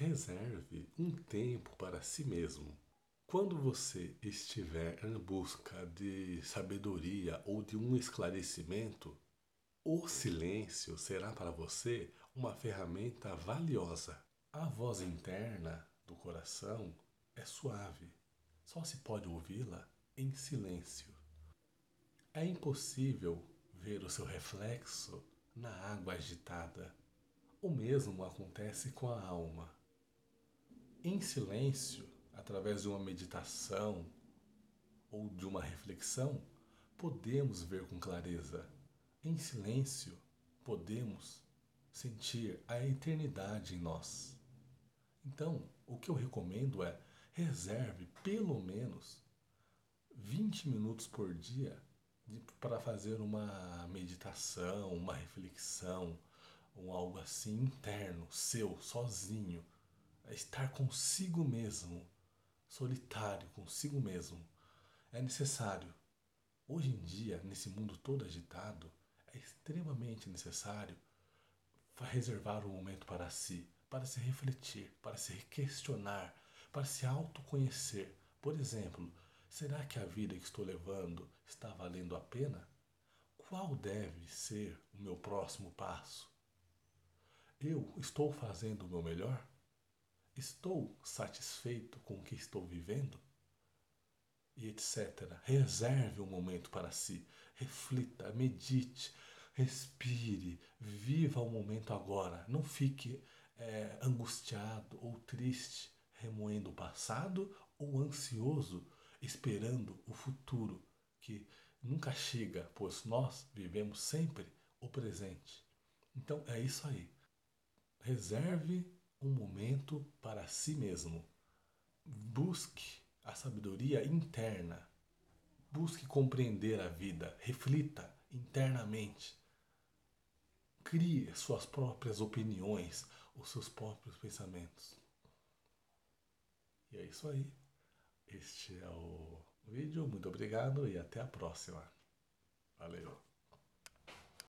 Reserve um tempo para si mesmo. Quando você estiver em busca de sabedoria ou de um esclarecimento, o silêncio será para você uma ferramenta valiosa. A voz interna do coração é suave, só se pode ouvi-la em silêncio. É impossível ver o seu reflexo na água agitada. O mesmo acontece com a alma. Em silêncio, através de uma meditação ou de uma reflexão, podemos ver com clareza. Em silêncio, podemos sentir a eternidade em nós. Então, o que eu recomendo é reserve pelo menos 20 minutos por dia para fazer uma meditação, uma reflexão, ou algo assim interno, seu, sozinho. É estar consigo mesmo solitário consigo mesmo, é necessário. Hoje em dia, nesse mundo todo agitado, é extremamente necessário reservar um momento para si, para se refletir, para se questionar, para se autoconhecer. Por exemplo, será que a vida que estou levando está valendo a pena? Qual deve ser o meu próximo passo? Eu estou fazendo o meu melhor? Estou satisfeito com o que estou vivendo? E etc. Reserve um momento para si. Reflita, medite, respire, viva o momento agora. Não fique é, angustiado ou triste, remoendo o passado ou ansioso, esperando o futuro, que nunca chega, pois nós vivemos sempre o presente. Então é isso aí. Reserve um momento para si mesmo. Busque a sabedoria interna. Busque compreender a vida. Reflita internamente. Crie suas próprias opiniões, os seus próprios pensamentos. E é isso aí. Este é o vídeo. Muito obrigado e até a próxima. Valeu.